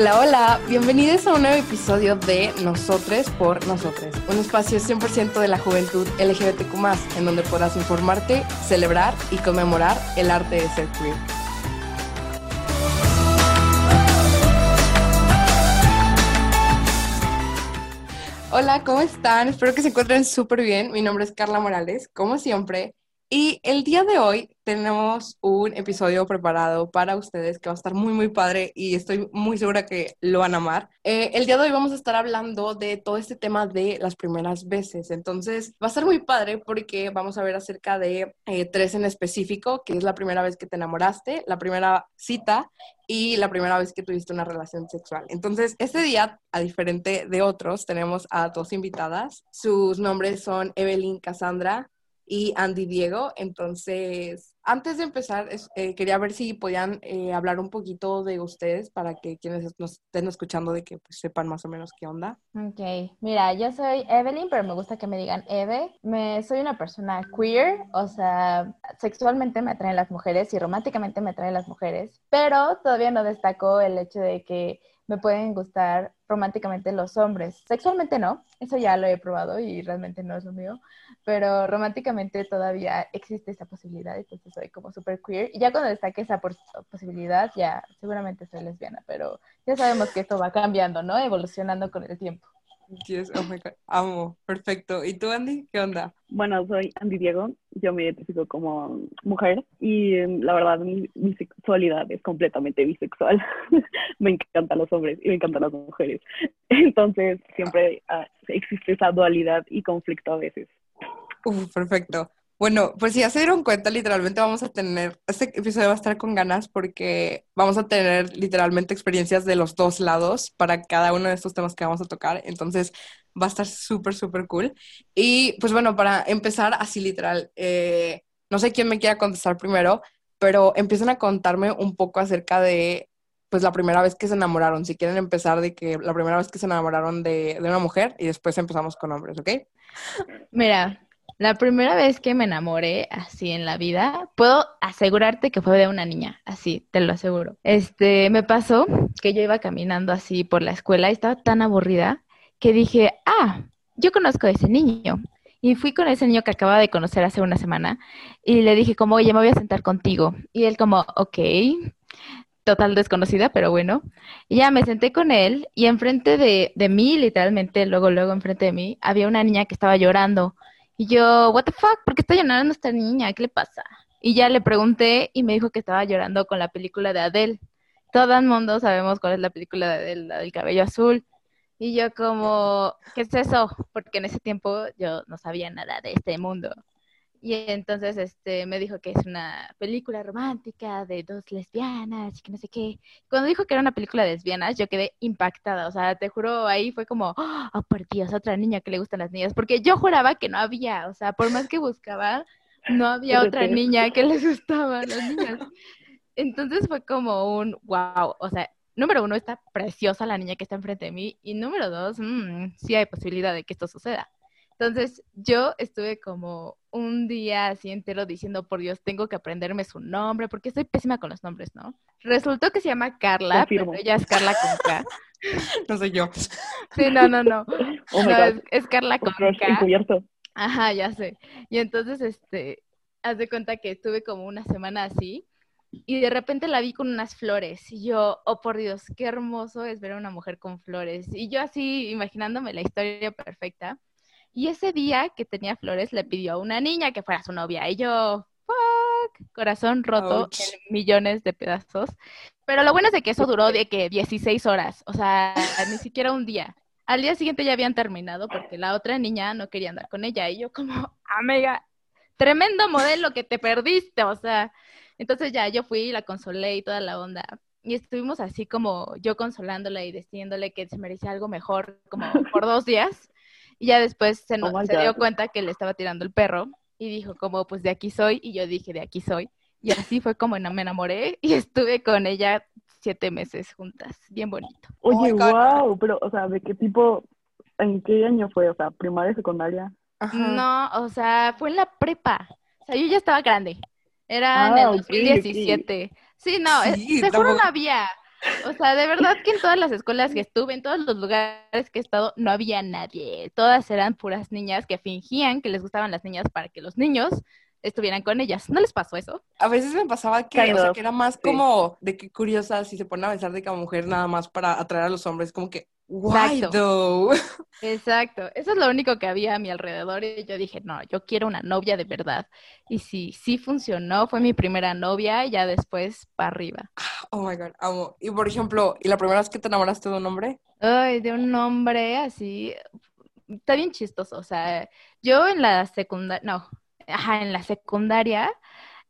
Hola, hola, bienvenidos a un nuevo episodio de Nosotres por Nosotres, un espacio 100% de la juventud LGBTQ, en donde podrás informarte, celebrar y conmemorar el arte de ser queer. Hola, ¿cómo están? Espero que se encuentren súper bien. Mi nombre es Carla Morales, como siempre, y el día de hoy tenemos un episodio preparado para ustedes que va a estar muy, muy padre y estoy muy segura que lo van a amar. Eh, el día de hoy vamos a estar hablando de todo este tema de las primeras veces. Entonces, va a ser muy padre porque vamos a ver acerca de eh, tres en específico, que es la primera vez que te enamoraste, la primera cita y la primera vez que tuviste una relación sexual. Entonces, este día, a diferente de otros, tenemos a dos invitadas. Sus nombres son Evelyn Cassandra y Andy Diego. Entonces, antes de empezar, eh, quería ver si podían eh, hablar un poquito de ustedes para que quienes nos estén escuchando de que pues, sepan más o menos qué onda. Ok, mira, yo soy Evelyn, pero me gusta que me digan Eve. Me, soy una persona queer, o sea, sexualmente me atraen las mujeres y románticamente me atraen las mujeres, pero todavía no destaco el hecho de que me pueden gustar románticamente los hombres. Sexualmente no, eso ya lo he probado y realmente no es lo mío, pero románticamente todavía existe esa posibilidad, entonces soy como súper queer. Y ya cuando destaque esa posibilidad, ya seguramente soy lesbiana, pero ya sabemos que esto va cambiando, ¿no? Evolucionando con el tiempo. Yes, oh my God. amo, perfecto. ¿Y tú, Andy? ¿Qué onda? Bueno, soy Andy Diego, yo me identifico como mujer y em, la verdad mi, sexualidad es completamente bisexual. me encantan los hombres y me encantan las mujeres. Entonces siempre ah, existe esa dualidad y conflicto a veces. Uf, perfecto. Bueno, pues si ya se dieron cuenta, literalmente vamos a tener, este episodio va a estar con ganas porque vamos a tener literalmente experiencias de los dos lados para cada uno de estos temas que vamos a tocar. Entonces va a estar súper, súper cool. Y pues bueno, para empezar así literal, eh, no sé quién me quiera contestar primero, pero empiezan a contarme un poco acerca de pues la primera vez que se enamoraron. Si quieren empezar de que la primera vez que se enamoraron de, de una mujer y después empezamos con hombres, ¿ok? Mira, la primera vez que me enamoré así en la vida, puedo asegurarte que fue de una niña, así, te lo aseguro. Este, me pasó que yo iba caminando así por la escuela y estaba tan aburrida que dije, ah, yo conozco a ese niño. Y fui con ese niño que acababa de conocer hace una semana y le dije como, oye, me voy a sentar contigo. Y él como, ok, total desconocida, pero bueno. Y ya me senté con él y enfrente de, de mí, literalmente, luego, luego enfrente de mí, había una niña que estaba llorando. Y yo, what the fuck, ¿por qué está llorando esta niña? ¿Qué le pasa? Y ya le pregunté y me dijo que estaba llorando con la película de Adele. Todo el mundo sabemos cuál es la película de Adele, la del cabello azul. Y yo como, ¿qué es eso? Porque en ese tiempo yo no sabía nada de este mundo. Y entonces este, me dijo que es una película romántica de dos lesbianas y que no sé qué. Cuando dijo que era una película de lesbianas, yo quedé impactada. O sea, te juro, ahí fue como, oh, por Dios, otra niña que le gustan las niñas. Porque yo juraba que no había. O sea, por más que buscaba, no había otra niña que les gustaban las niñas. Entonces fue como un wow. O sea, número uno, está preciosa la niña que está enfrente de mí. Y número dos, mmm, sí hay posibilidad de que esto suceda. Entonces yo estuve como un día así entero diciendo, por Dios, tengo que aprenderme su nombre, porque estoy pésima con los nombres, ¿no? Resultó que se llama Carla, pero ella es Carla con K. no soy yo. Sí, no, no, no. Oh es, Carla con K. Encubierto. Ajá, ya sé. Y entonces, este, haz de cuenta que estuve como una semana así y de repente la vi con unas flores y yo, oh por Dios, qué hermoso es ver a una mujer con flores. Y yo así imaginándome la historia perfecta. Y ese día que tenía flores le pidió a una niña que fuera su novia. Y yo, fuck, corazón roto en millones de pedazos. Pero lo bueno es de que eso duró de que 16 horas, o sea, ni siquiera un día. Al día siguiente ya habían terminado porque la otra niña no quería andar con ella. Y yo como, amiga, tremendo modelo que te perdiste, o sea. Entonces ya yo fui y la consolé y toda la onda. Y estuvimos así como yo consolándola y diciéndole que se merecía algo mejor, como por dos días. Y ya después se, oh se dio cuenta que le estaba tirando el perro y dijo como, pues de aquí soy. Y yo dije, de aquí soy. Y así fue como me enamoré y estuve con ella siete meses juntas. Bien bonito. Oye, wow, pero, o sea, ¿de qué tipo, en qué año fue? O sea, primaria, secundaria. No, o sea, fue en la prepa. O sea, yo ya estaba grande. Era en el 2017. Ah, sí, no, seguro no había. O sea, de verdad que en todas las escuelas que estuve, en todos los lugares que he estado, no había nadie. Todas eran puras niñas que fingían que les gustaban las niñas para que los niños estuvieran con ellas. ¿No les pasó eso? A veces me pasaba que, o sea, que era más como de que curiosa si se pone a besar de cada mujer nada más para atraer a los hombres, como que, why Exacto. though? Exacto, eso es lo único que había a mi alrededor y yo dije, no, yo quiero una novia de verdad. Y sí, sí funcionó, fue mi primera novia y ya después para arriba. Oh my god, amo. Y por ejemplo, ¿y la primera vez que te enamoraste de un hombre? Ay, de un hombre así, está bien chistoso, o sea, yo en la secundaria, no, ajá, en la secundaria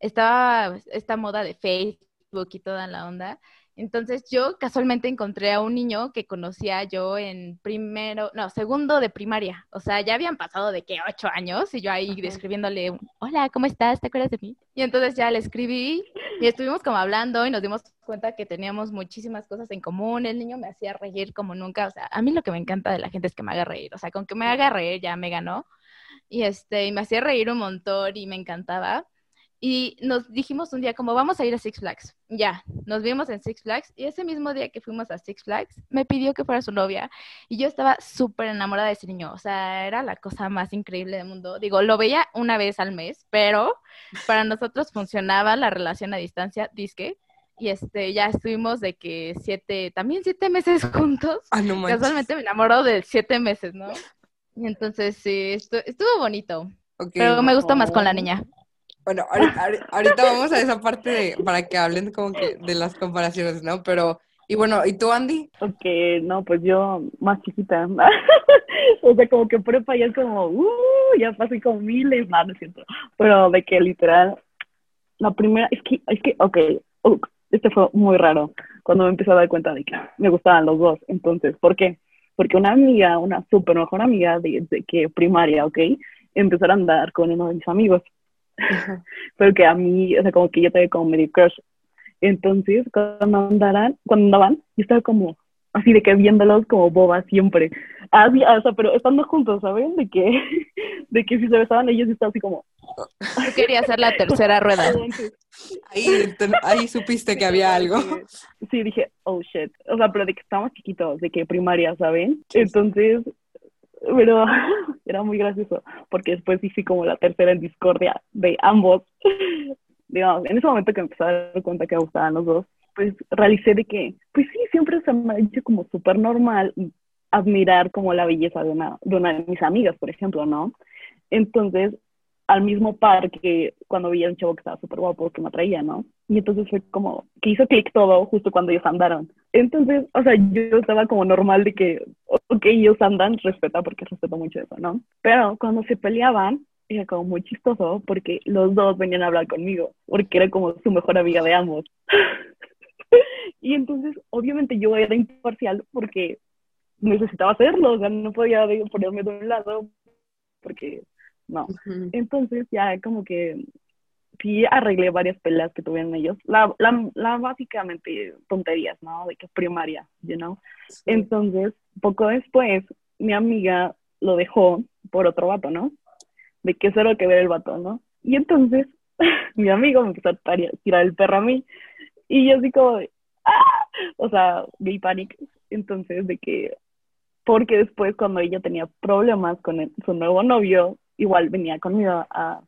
estaba esta moda de Facebook y toda la onda. Entonces yo casualmente encontré a un niño que conocía yo en primero, no, segundo de primaria. O sea, ya habían pasado de que ocho años y yo ahí Ajá. escribiéndole, un, hola, ¿cómo estás? ¿Te acuerdas de mí? Y entonces ya le escribí y estuvimos como hablando y nos dimos cuenta que teníamos muchísimas cosas en común. El niño me hacía reír como nunca. O sea, a mí lo que me encanta de la gente es que me haga reír. O sea, con que me haga reír ya me ganó. Y este, y me hacía reír un montón y me encantaba. Y nos dijimos un día como vamos a ir a Six Flags. Ya, nos vimos en Six Flags y ese mismo día que fuimos a Six Flags me pidió que fuera su novia y yo estaba súper enamorada de ese niño. O sea, era la cosa más increíble del mundo. Digo, lo veía una vez al mes, pero para nosotros funcionaba la relación a distancia, disque. Y este, ya estuvimos de que siete, también siete meses juntos. Ah, no. Casualmente me enamoró de siete meses, ¿no? Y entonces sí, estu- estuvo bonito, pero me gustó más con la niña. Bueno, ahorita, ahori- ahorita vamos a esa parte de, para que hablen como que de las comparaciones, ¿no? Pero, y bueno, ¿y tú, Andy? Ok, no, pues yo más chiquita. o sea, como que prepa ya es como, uh, ya pasé como miles, no, no es cierto. Pero de que literal, la primera, es que, es que, ok, uh, este fue muy raro, cuando me empecé a dar cuenta de que me gustaban los dos. Entonces, ¿por qué? Porque una amiga, una súper mejor amiga de, de que primaria, ok, empezó a andar con uno de mis amigos. Pero que a mí, o sea, como que yo tenía como medio crush. Entonces, cuando andaran, cuando andaban, yo estaba como así de que viéndolos como boba siempre. Así, o sea, pero estando juntos, ¿saben? De que, de que si se besaban ellos, estaba así como... Yo quería hacer la tercera rueda. Ahí, te- ahí supiste que había algo. Sí, dije, oh shit. O sea, pero de que estábamos chiquitos, de que primaria, ¿saben? Entonces, pero era muy gracioso, porque después sí fui como la tercera en discordia de ambos. Digamos, en ese momento que me empecé a dar cuenta que me gustaban los dos, pues realicé de que, pues sí, siempre se me ha hecho como súper normal admirar como la belleza de una, de una de mis amigas, por ejemplo, ¿no? Entonces, al mismo par que cuando veía un chavo que estaba súper guapo, que me atraía, ¿no? Y entonces fue como que hizo clic todo justo cuando ellos andaron. Entonces, o sea, yo estaba como normal de que, ok, ellos andan, respeta, porque respeto mucho eso, ¿no? Pero cuando se peleaban, era como muy chistoso porque los dos venían a hablar conmigo, porque era como su mejor amiga de ambos. y entonces, obviamente yo era imparcial porque necesitaba hacerlo, o sea, no podía ponerme de un lado porque no. Ujú. Entonces ya como que sí arreglé varias peleas que tuvieron ellos. La, la, la básicamente tonterías, ¿no? De que primaria, you know. Entonces, poco después, mi amiga lo dejó por otro vato, ¿no? De que cero que ver el vato, ¿no? Y entonces, mi amigo me empezó a tirar el perro a mí. Y yo así como, de, ¡ah! O sea, gay panic. Entonces, de que, porque después cuando ella tenía problemas con el- su nuevo novio, igual venía conmigo a,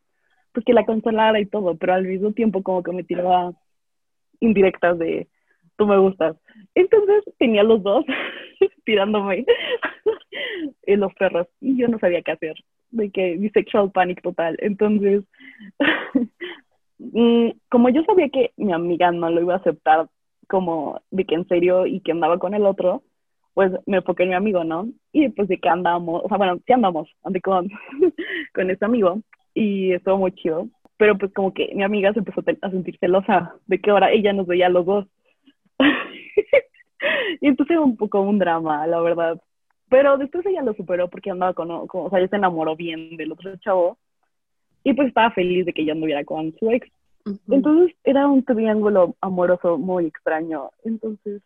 pues que la consolara y todo, pero al mismo tiempo como que me tiraba indirectas de, tú me gustas. Entonces tenía los dos tirándome en los perros y yo no sabía qué hacer, de que mi sexual panic total. Entonces, mm, como yo sabía que mi amiga no lo iba a aceptar como de que en serio y que andaba con el otro, pues me enfoqué en mi amigo, ¿no? Y pues de que andamos, o sea, bueno, sí andamos, andé con, con ese amigo y estuvo muy chido, pero pues como que mi amiga se empezó a sentir celosa de que ahora ella nos veía a los dos. y entonces un poco un drama, la verdad. Pero después ella lo superó porque andaba con, o- con- o sea, ella se enamoró bien del otro chavo y pues estaba feliz de que yo anduviera con su ex. Entonces era un triángulo amoroso muy extraño. Entonces,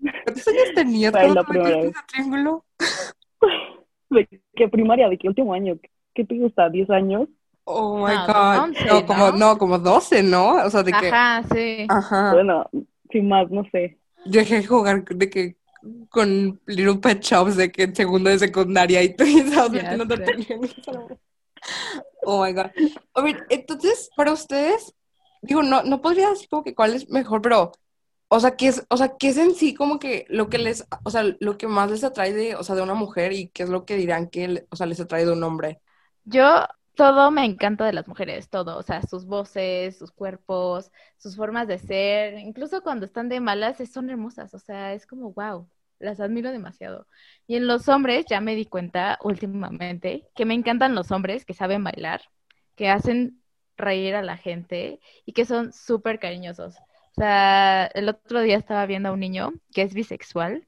¿Cuántos años tenías cuando triángulo? de que primaria, de que último año, ¿qué te gusta? ¿10 años? Oh my No, God. 11, no, como, ¿no? no, como 12, ¿no? O sea, de que. Ajá, sí. Ajá. Bueno, sin más, no sé. Yo dejé de jugar de que con Little Pet Shops de que en segundo de secundaria y tú esa hora. Oh my God. A ver, entonces, para ustedes, digo, no, no podría decir como que cuál es mejor, pero, o sea, ¿qué es, o sea, qué es en sí como que lo que les, o sea, lo que más les atrae de, o sea, de una mujer y qué es lo que dirán que, o sea, les atrae de un hombre? Yo, todo me encanta de las mujeres, todo, o sea, sus voces, sus cuerpos, sus formas de ser, incluso cuando están de malas, son hermosas, o sea, es como, wow, las admiro demasiado. Y en los hombres, ya me di cuenta últimamente que me encantan los hombres que saben bailar, que hacen reír a la gente y que son súper cariñosos. O sea, el otro día estaba viendo a un niño que es bisexual.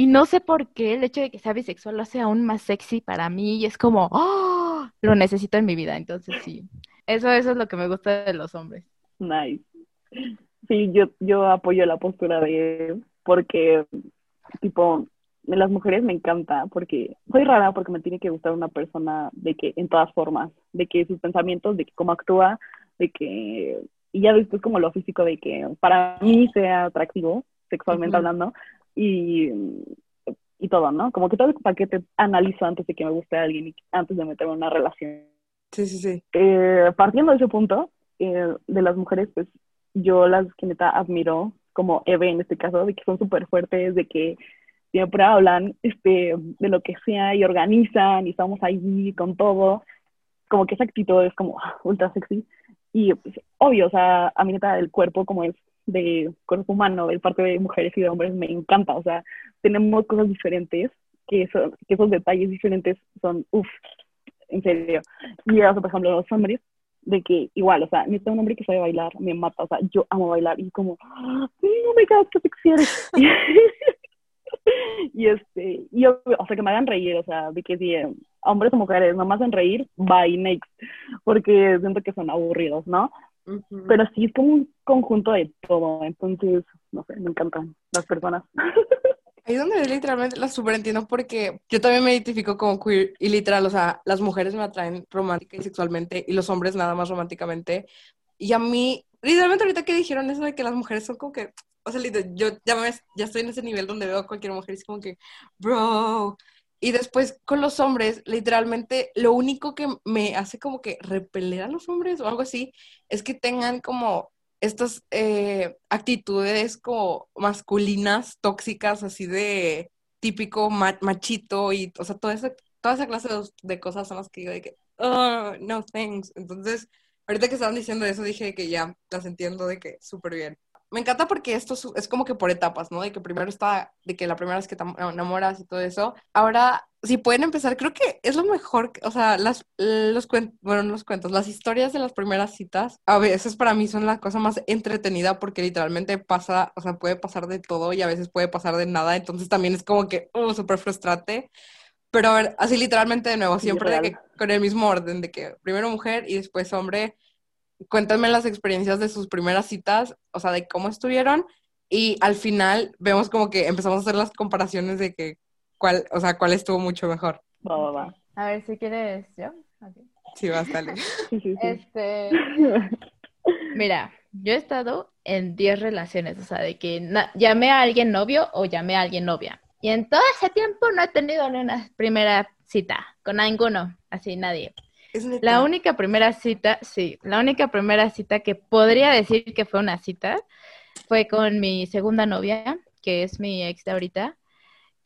Y no sé por qué el hecho de que sea bisexual lo hace aún más sexy para mí y es como, ¡oh! Lo necesito en mi vida. Entonces sí, eso, eso es lo que me gusta de los hombres. Nice. Sí, yo, yo apoyo la postura de él porque, tipo, las mujeres me encanta porque soy rara porque me tiene que gustar una persona de que en todas formas, de que sus pensamientos, de que cómo actúa, de que, y ya después como lo físico, de que para mí sea atractivo, sexualmente hablando, y, y todo, ¿no? Como que todo el paquete analizo antes de que me guste alguien y antes de meterme en una relación. Sí, sí, sí. Eh, partiendo de ese punto, eh, de las mujeres, pues yo las que neta admiro, como Eve en este caso, de que son súper fuertes, de que siempre hablan este, de lo que sea y organizan y estamos ahí con todo. Como que esa actitud es como ah, ultra sexy. Y pues, obvio, o sea, a mí neta el cuerpo como es de cuerpo humano, de parte de mujeres y de hombres, me encanta. O sea, tenemos cosas diferentes, que, eso- que esos detalles diferentes son, uff, en serio. Y eso, por ejemplo, los hombres, de que igual, o sea, necesito un hombre que sabe bailar, me mata, o sea, yo amo bailar y como, oh my god, qué sexy eres. y este, y o sea, que me hagan reír, o sea, de que si eh, hombres o mujeres no me hacen reír, bye, next, porque siento que son aburridos, ¿no? Ujú. Pero sí es como un conjunto de todo, entonces, no sé, me encantan las personas. Ahí es donde literalmente la súper entiendo porque yo también me identifico como queer y literal, o sea, las mujeres me atraen romántica y sexualmente y los hombres nada más románticamente. Y a mí, literalmente ahorita que dijeron eso de que las mujeres son como que, o sea, literal, yo ya, me, ya estoy en ese nivel donde veo a cualquier mujer y es como que, bro. Y después con los hombres, literalmente lo único que me hace como que repeler a los hombres o algo así es que tengan como estas eh, actitudes como masculinas, tóxicas, así de típico ma- machito y, o sea, toda esa, toda esa clase de, de cosas son las que digo de que, oh, no thanks. Entonces, ahorita que estaban diciendo eso, dije que ya las entiendo de que súper bien. Me encanta porque esto es, es como que por etapas, ¿no? De que primero está, de que la primera vez que te enamoras y todo eso. Ahora, si pueden empezar, creo que es lo mejor, o sea, las, los cuentos, bueno, no los cuentos, las historias de las primeras citas, a veces para mí son la cosa más entretenida porque literalmente pasa, o sea, puede pasar de todo y a veces puede pasar de nada, entonces también es como que, oh, súper frustrante. Pero a ver, así literalmente de nuevo, Sí, siempre de real. que con el mismo orden, de que primero mujer y después hombre. Cuéntenme las experiencias de sus primeras citas, o sea, de cómo estuvieron y al final vemos como que empezamos a hacer las comparaciones de que cuál, o sea, cuál estuvo mucho mejor. Va, va, va. A ver, si quieres yo. Sí, vas, dale. Sí, sí, sí. Este, mira, yo he estado en 10 relaciones, o sea, de que llamé a alguien novio o llamé a alguien novia. Y en todo ese tiempo no he tenido ni una primera cita con ninguno, así nadie. La única primera cita, sí, la única primera cita que podría decir que fue una cita fue con mi segunda novia, que es mi ex de ahorita,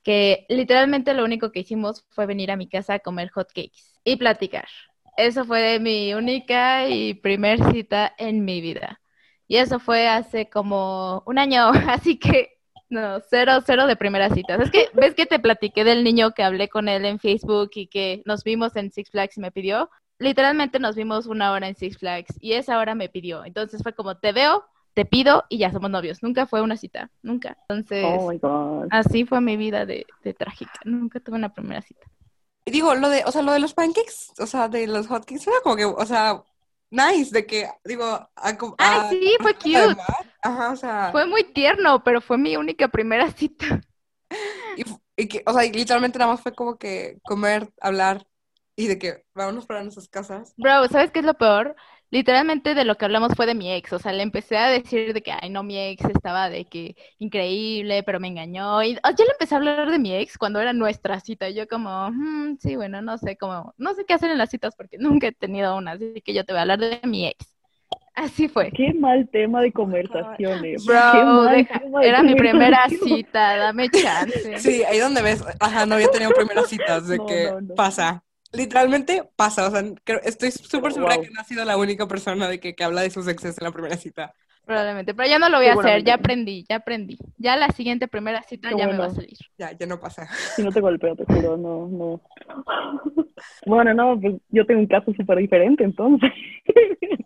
que literalmente lo único que hicimos fue venir a mi casa a comer hot cakes y platicar. Eso fue mi única y primer cita en mi vida. Y eso fue hace como un año, así que no, cero, cero de primeras citas. Es que, ¿ves que te platiqué del niño que hablé con él en Facebook y que nos vimos en Six Flags y me pidió? Literalmente nos vimos una hora en Six Flags y esa hora me pidió. Entonces fue como, te veo, te pido y ya somos novios. Nunca fue una cita, nunca. Entonces, Oh my god. así fue mi vida de, de trágica. Nunca tuve una primera cita. Y digo, lo de, o sea, lo de los pancakes, o sea, de los hotcakes, era como que, o sea, nice, de que, digo, a, Ay, a- sí, fue cute. Ajá, o sea, Fue muy tierno, pero fue mi única primera cita. y, y que, o sea, y literalmente nada más fue como que comer, hablar y de que vámonos para nuestras casas. Bro, ¿sabes qué es lo peor? Literalmente de lo que hablamos fue de mi ex, o sea, le empecé a decir de que, ay, no, mi ex estaba de que increíble, pero me engañó. Y oh, yo le empecé a hablar de mi ex cuando era nuestra cita. Y yo como, "Mm, sí, bueno, no sé cómo, no sé qué hacer en las citas porque nunca he tenido una, así que yo te voy a hablar de mi ex. Así fue. Qué mal tema de conversaciones. Bro, Qué mal deja- tema de era mi primera cita, dame chance. Sí, ahí donde ves, ajá, no había tenido primeras citas, de No, que no, no. pasa. Literalmente pasa, o sea, creo- estoy súper segura Wow. que no ha sido la única persona de que, que habla de sus exes en la primera cita. Probablemente, pero ya no lo voy a hacer, ya aprendí, ya aprendí. Ya la siguiente primera cita Qué ya me va a salir. Ya, ya no pasa. Si no te golpeo, te juro, no, no. Bueno, no, pues yo tengo un caso súper diferente entonces.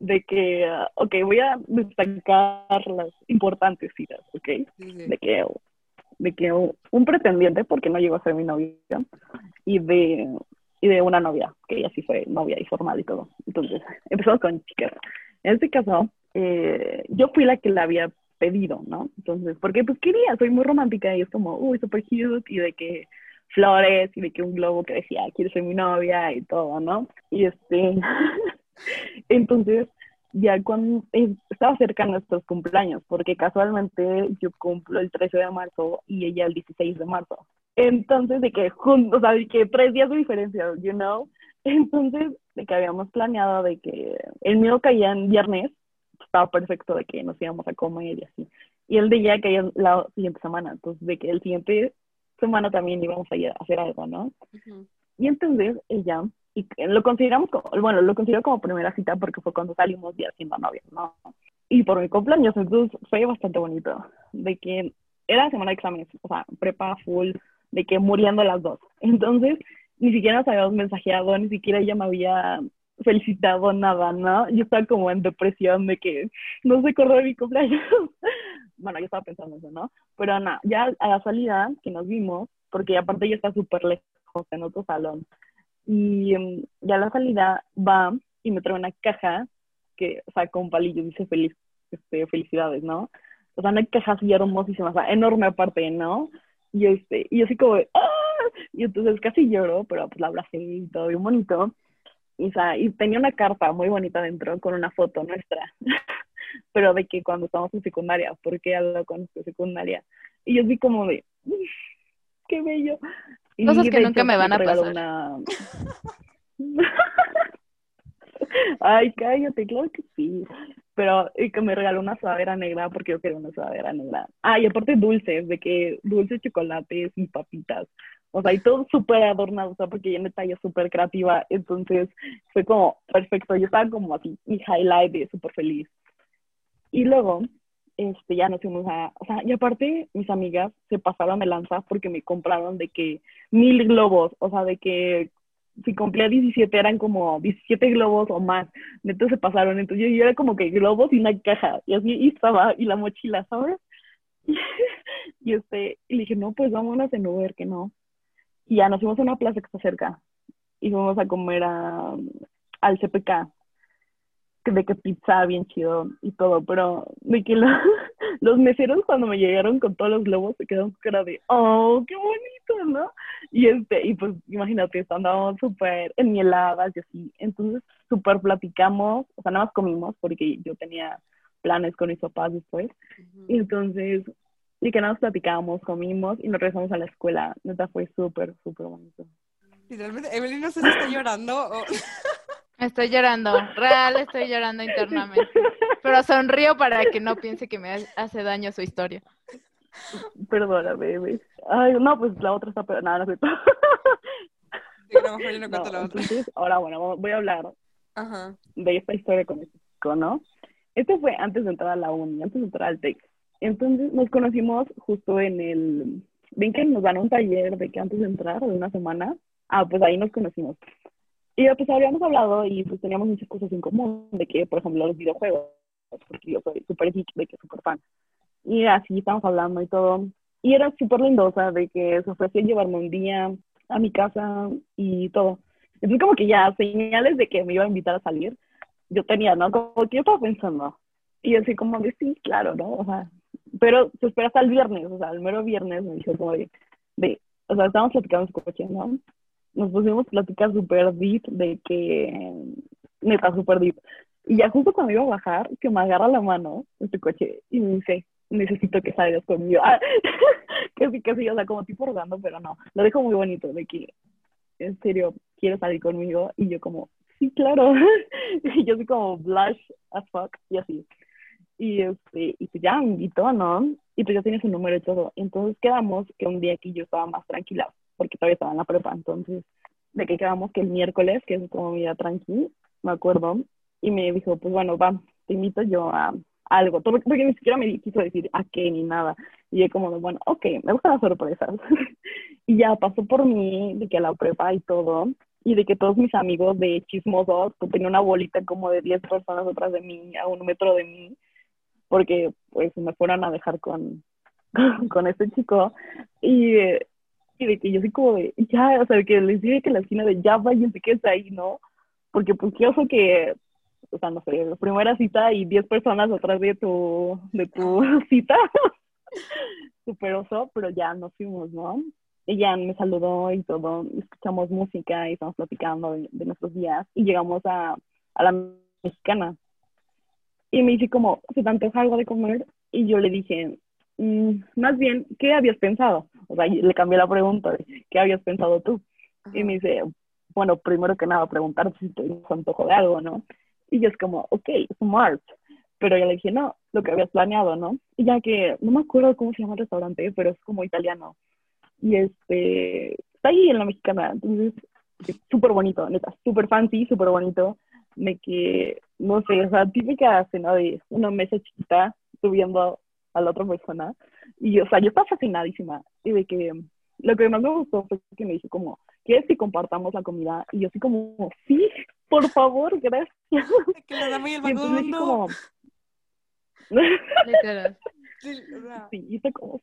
De que, ah, ok, voy a destacar las importantes citas, ok. Sí, sí. De que, de que un pretendiente, porque no llegó a ser mi novia, y de, y de una novia, que ella sí fue novia y formal y todo. Entonces, empezamos con chicas. En este caso, eh, yo fui la que la había pedido, ¿no? Entonces, porque pues quería, soy muy romántica y es como, uy, super cute, y de que flores, y de que un globo que decía, quieres ser mi novia, y todo, ¿no? Y este, entonces, ya cuando eh, estaba cerca nuestros cumpleaños, porque casualmente yo cumplo el 13 de marzo y ella el 16 de marzo. Entonces, de que juntos, o sea, de que tres días de diferencia, you know? Entonces, de que habíamos planeado de que el mío caía en viernes, estaba perfecto de que nos íbamos a comer y así. Y el de ella caía la siguiente semana, entonces de que el siguiente semana también íbamos a ir a hacer algo, ¿no? Ujú. Y entonces ella, y lo consideramos como, bueno, lo considero como primera cita porque fue cuando salimos ya siendo novios, ¿no? Y por mi cumpleaños, entonces fue bastante bonito, de que era semana de exámenes, o sea, prepa full, de que muriendo las dos. Entonces, ni siquiera nos habíamos mensajeado, ni siquiera ella me había felicitado nada, ¿no? Yo estaba como en depresión de que no se acordó de mi cumpleaños. bueno, yo estaba pensando eso, ¿no? Pero nada, ya a la salida que nos vimos, porque aparte ella está súper lejos en otro salón, y em, ya a la salida va y me trae una caja que, o sea, con palillos, dice feliz, este, felicidades, ¿no? O sea, una caja así hermosísima, o sea, enorme aparte, ¿no? Y este, y yo así como, ¡ah! Y entonces casi lloro, pero pues la abracé y todo bien bonito. Y, o sea, y tenía una carta muy bonita dentro con una foto nuestra, pero de que cuando estábamos en secundaria, porque ella con en secundaria. Y yo así como de, "Uf, qué bello. Cosas que nunca hecho, me van a pasar. una- Ay, cállate, claro que sí. Pero y que me regaló una sudadera negra porque yo quería una sudadera negra. Ah, y aparte dulces, de que dulces, chocolates y papitas. O sea, y todo súper adornado, o sea, porque ella neta ella es súper creativa. Entonces fue como perfecto. Yo estaba como así, mi highlight de súper feliz. Y luego, este, ya nos fuimos a, o sea, y aparte mis amigas se pasaron de lanza porque me compraron de que mil globos, o sea, de que si cumplía 17 eran como 17 globos o más, entonces se pasaron, entonces yo, era como que globos y una caja, y así y estaba, y la mochila, ¿sabes? y este, y le dije, no, pues vámonos en Uber, que no. Y ya nos fuimos a una plaza que está cerca, y fuimos a comer a, al CPK, de que pizza bien chido y todo, pero de que lo- los meseros cuando me llegaron con todos los globos se quedaron con cara de, oh, qué bonito, ¿no? Y este, y pues imagínate, andábamos súper enmieladas y así, entonces súper platicamos, o sea, nada más comimos porque yo tenía planes con mis papás después, y entonces, y que nada más platicábamos, comimos y nos regresamos a la escuela, neta fue súper, súper bonito. Literalmente, Evelyn no sé si está llorando o... Estoy llorando, real estoy llorando internamente. Pero sonrío para que no piense que me hace daño su historia. Perdóname, bebé. Ay, no, pues la otra está peor, nada, no sé. Sí, a lo mejor yo no No, cuento la otra. entonces, ahora bueno, voy a hablar Ajá. de esta historia con este chico, ¿no? Este fue antes de entrar a la uni, antes de entrar al TEC. Entonces nos conocimos justo en el... ¿Ven que nos dan un taller de que antes de entrar, de una semana? Ah, pues ahí nos conocimos. Y pues habíamos hablado y pues teníamos muchas cosas en común, de que, por ejemplo, los videojuegos, porque yo soy súper geek, de que súper fan. Y así estábamos hablando y todo. Y era súper lindo, o sea, de que se ofrecía llevarme un día a mi casa y todo. Entonces como que ya señales de que me iba a invitar a salir, yo tenía, ¿no? Como que yo estaba pensando. Y así como de sí, claro, ¿no? O sea, pero se espera hasta el viernes, o sea, el mero viernes me dijo como de, de o sea, estábamos platicando en su coche, ¿no? Nos pusimos a platicar súper deep de que, neta, súper deep. Y ya justo cuando iba a bajar, que me agarra la mano este coche y me dice, necesito que salgas conmigo. Ah, casi, casi, o sea, como tipo rogando, pero no. Lo dejo muy bonito de que, en serio, quiero salir conmigo. Y yo como, sí, claro. y yo soy como blush as fuck y así. Y, este, y pues ya me invitó, ¿no? Y pues ya tiene su número y todo. Entonces quedamos que un día aquí yo estaba más tranquila, porque todavía estaba en la prepa. Entonces, de que quedamos que el miércoles, que es como mi día tranqui, me acuerdo, y me dijo, pues bueno, va, te invito yo a algo, todo, porque ni siquiera me quiso decir a qué ni nada. Y yo como, bueno, ok, me gustan las sorpresas. y ya pasó por mí de que la prepa y todo, y de que todos mis amigos de chismosos, pues tenía una bolita como de 10 personas detrás de mí, a un metro de mí, porque pues me fueron a dejar con, con, este chico. Y, y, de que yo soy como de, ya, o sea, que les dije que la esquina de ya váyanse que está ahí, ¿no? Porque pues yo sé que o sea, no sé, la primera cita y 10 personas atrás de tu, de tu cita. Super oso, pero ya nos fuimos, ¿no? Ella me saludó y todo, escuchamos música y estamos platicando de, nuestros días y llegamos a, a, la mexicana. Y me dice como, ¿se te antoja algo de comer? Y yo le dije, más bien, ¿qué habías pensado? O sea, le cambié la pregunta, ¿qué habías pensado tú? Y me dice, bueno, primero que nada, preguntarte si te antojo de algo, ¿no? Y yo es como, ok, smart. Pero ya le dije, no, lo que habías planeado, ¿no? Y ya que, no me acuerdo cómo se llama el restaurante, pero es como italiano. Y este, está ahí en la mexicana. Entonces, súper bonito, neta, súper fancy, súper bonito. Me que, no sé, o sea, típica cena de una mesa chiquita subiendo a la otra persona. Y, o sea, yo estaba fascinadísima. Y de que lo que más me gustó fue que me dijo como, ¿quieres que compartamos la comida? Y yo así como, sí, por favor, gracias. Que le damos el mundo. Como... sí, hice como,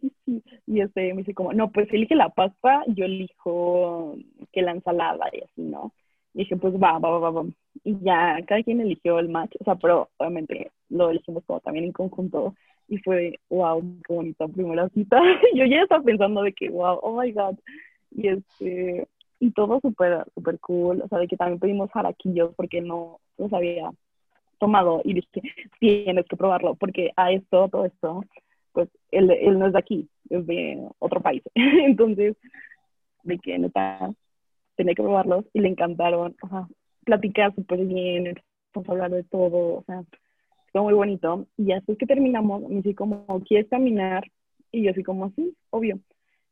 sí, sí. Y este, me dice como, no, pues elige la pasta, yo elijo que la ensalada y así, ¿no? Y dije, pues va, va, va, va. Y ya, cada quien eligió el match, o sea, pero obviamente lo elegimos como también en conjunto. Y fue, wow, qué bonita primera cita. yo ya estaba pensando de que, wow, oh my god. Y este, y todo súper, súper cool. O sea, de que también pedimos jaraquillos porque no los había tomado y dije, tienes que probarlo porque a esto, todo esto, pues él, él no es de aquí, es de otro país. Entonces, de que neta, tenía que probarlos y le encantaron. O sea, platicar súper bien, vamos hablar de todo, o sea, fue muy bonito. Y después que terminamos, me dice como, ¿quieres caminar? Y yo así como, así, obvio.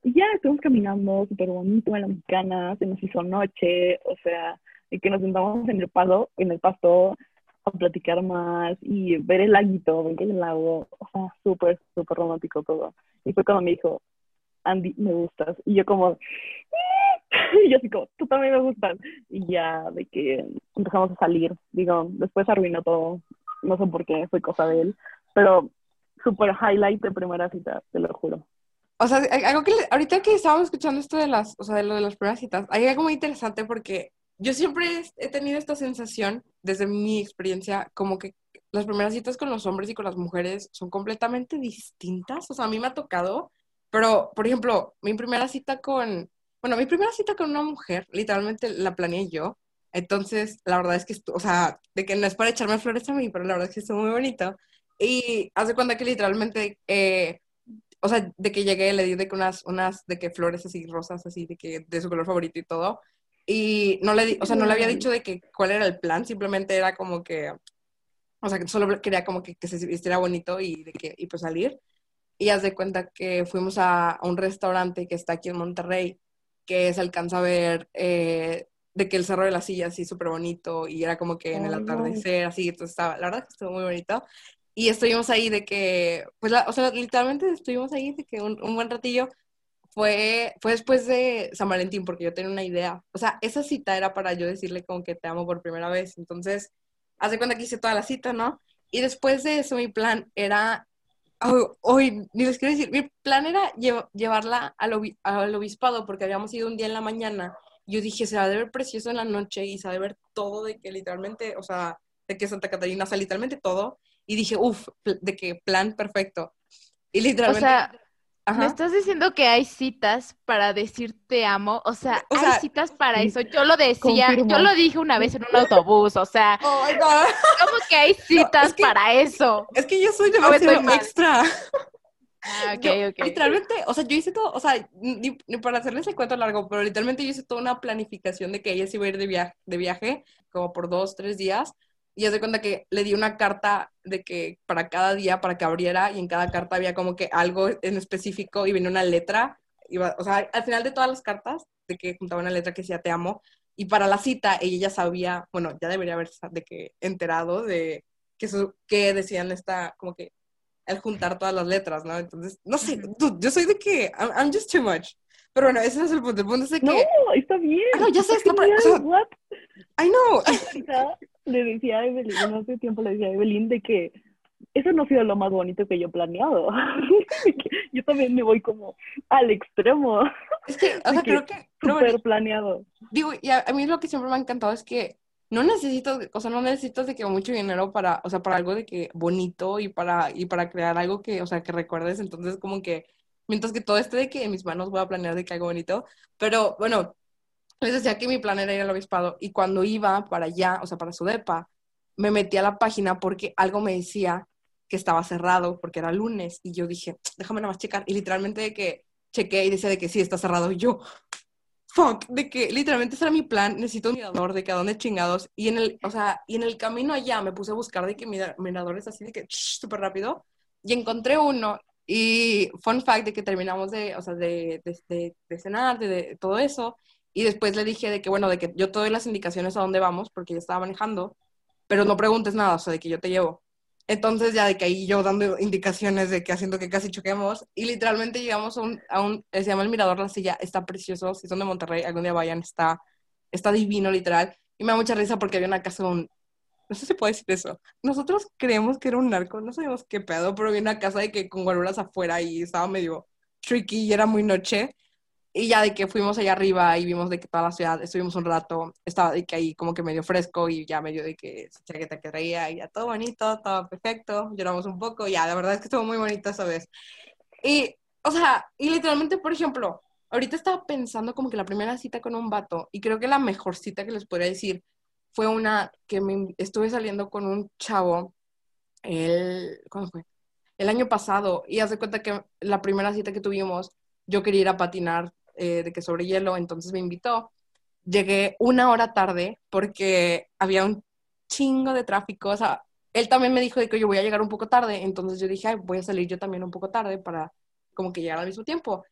Y ya estuvimos caminando súper bonito en la mexicana, se nos hizo noche, o sea, y que nos sentamos en el paso, en el pasto a platicar más y ver el laguito, ver el lago, o sea, súper, súper romántico todo. Y fue cuando me dijo, Andy, me gustas. Y yo como, y yo así como, tú también me gustas. Y ya de que empezamos a salir, digo, después arruinó todo, no sé por qué, fue cosa de él, pero súper highlight de primera cita, te lo juro. O sea, algo que ahorita que estábamos escuchando esto de las, o sea, de lo de las primeras citas, hay algo muy interesante porque yo siempre he tenido esta sensación, desde mi experiencia, como que las primeras citas con los hombres y con las mujeres son completamente distintas. O sea, a mí me ha tocado, pero, por ejemplo, mi primera cita con, bueno, mi primera cita con una mujer, literalmente la planeé yo. Entonces, la verdad es que, o sea, de que no es para echarme flores a mí, pero la verdad es que estuvo muy bonito. Y hace cuenta que literalmente eh, o sea, de que llegué, le di de que unas, unas, de que flores así rosas, así, de que de su color favorito y todo. Y no le di, o sea, no le había dicho de que cuál era el plan, simplemente era como que, o sea, que solo quería como que, que se vistiera bonito y de que, y pues salir. Y haz de cuenta que fuimos a, un restaurante que está aquí en Monterrey, que se alcanza a ver eh, de que el Cerro de la Silla así súper bonito y era como que en el atardecer, así, entonces estaba, la verdad que estuvo muy bonito. Y estuvimos ahí de que, pues, o sea, literalmente estuvimos ahí de que un, buen ratillo. Fue, fue después de San Valentín, porque yo tenía una idea. O sea, esa cita era para yo decirle como que te amo por primera vez. Entonces, hace cuenta que hice toda la cita, ¿no? Y después de eso, mi plan era hoy, ni les quiero decir, mi plan era llevarla al, al, obispado porque habíamos ido un día en la mañana. Yo dije, se va a ver precioso en la noche y se va a ver todo de que literalmente, o sea, de que Santa Catarina, o sea, literalmente todo y dije, uff, de qué plan perfecto. Y literalmente... O sea, Me estás diciendo que hay citas para decir te amo, o sea, O hay sea, citas para eso. Yo lo decía, confirmo. yo lo dije una vez en un autobús, o sea, Oh my God. ¿cómo que hay citas es que- para eso? Es que yo soy demasiado mal. extra. Ah, ok, Yo, ok. Literalmente, o sea, yo hice todo, o sea, ni, ni para hacerles el cuento largo, pero literalmente yo hice toda una planificación de que ella se iba a ir de viaje, de viaje como por dos, tres días. Y haz de cuenta que le di una carta de que para cada día, para que abriera, y en cada carta había como que algo en específico y venía una letra. Iba, o sea, al final de todas las cartas, de que juntaba una letra que decía te amo. Y para la cita, ella ya sabía, bueno, ya debería haber sa- de que enterado de que, su, que decían esta, como que al juntar todas las letras, ¿no? Entonces, no sé, dude, yo soy de que, I'm, I'm just too much. Pero bueno, ese no es el punto. El punto es de que, No, está bien. Ah, no, ya sé, está, Genial, o sea, what? I know. Le decía a Evelyn, no hace tiempo le decía a Evelyn de que eso no ha sido lo más bonito que yo he planeado. Yo también me voy como al extremo, Es que, o sea, que creo que, no, súper planeado. digo, y a, a mí lo que siempre me ha encantado es que no necesitas, o sea, no necesitas de que mucho dinero para, o sea, para algo de que bonito y para, y para crear algo que, o sea, que recuerdes. Entonces, como que, mientras que todo esté de que en mis manos voy a planear de que algo bonito. Pero, bueno, les decía que mi plan era ir al obispado y cuando iba para allá, o sea, para su depa, me metí a la página porque algo me decía que estaba cerrado porque era lunes y yo dije, déjame nada más checar y literalmente de que chequé y decía de que sí, está cerrado y yo, fuck, de que literalmente ese era mi plan, necesito un mirador de que a dónde chingados y en el, o sea, y en el camino allá me puse a buscar de que mira- miradores así de que súper rápido y encontré uno y fun fact de que terminamos de, o sea, de, de, de- cenar, de, todo eso y después le dije de que, bueno, de que yo te doy las indicaciones a dónde vamos porque ya estaba manejando, pero no preguntes nada, o sea, de que yo te llevo. Entonces ya de que ahí yo dando indicaciones de que haciendo que casi choquemos y literalmente llegamos a un, eh, se llama el Mirador La Silla, está precioso, si son de Monterrey, algún día vayan, está, está divino literal y me da mucha risa porque había una casa de un, no sé si puedo decir eso, nosotros creemos que era un narco, no sabíamos qué pedo, pero había una casa de que con guaruras afuera y estaba medio tricky y era muy noche y ya de que fuimos allá arriba y vimos de que toda la ciudad, estuvimos un rato, estaba de que ahí como que medio fresco y ya medio de que se chaqueta que traía y ya todo bonito, todo perfecto, lloramos un poco, ya, la verdad es que estuvo muy bonito esa vez. Y, o sea, y literalmente, por ejemplo, ahorita estaba pensando como que la primera cita con un vato y creo que la mejor cita que les podría decir fue una que me estuve saliendo con un chavo el, ¿cuándo fue? El año pasado y haz de cuenta que la primera cita que tuvimos yo quería ir a patinar eh, de que sobre hielo, entonces me invitó. Llegué una hora tarde porque había un chingo de tráfico, o sea, él también me dijo de que yo voy a llegar un poco tarde, entonces yo dije, Ay, voy a salir yo también un poco tarde para como que llegar al mismo tiempo.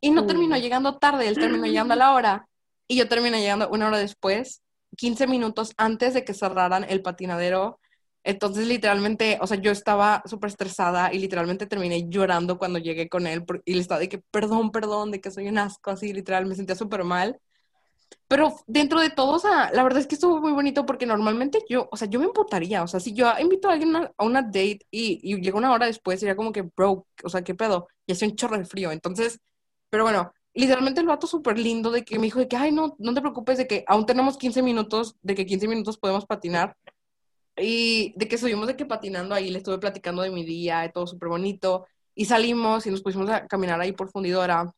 Y no Mm. terminó llegando tarde, él terminó llegando a la hora y yo terminé llegando una hora después, 15 minutos antes de que cerraran el patinadero. Entonces, literalmente, o sea, yo estaba súper estresada y literalmente terminé llorando cuando llegué con él y le estaba de que, perdón, perdón, de que soy un asco, así, literal, me sentía súper mal. Pero dentro de todo, o sea, la verdad es que estuvo muy bonito porque normalmente yo, o sea, yo me emputaría, o sea, si yo invito a alguien a una date y, y llega una hora después, sería como que, bro, o sea, ¿qué pedo? Y hacía un chorro de frío, entonces, pero bueno, literalmente el vato súper lindo de que me dijo de que, ay, no, no te preocupes, de que aún tenemos 15 minutos, de que 15 minutos podemos patinar. Y de que estuvimos de que patinando ahí, le estuve platicando de mi día, de todo súper bonito. Y salimos y nos pusimos a caminar ahí por fundidora.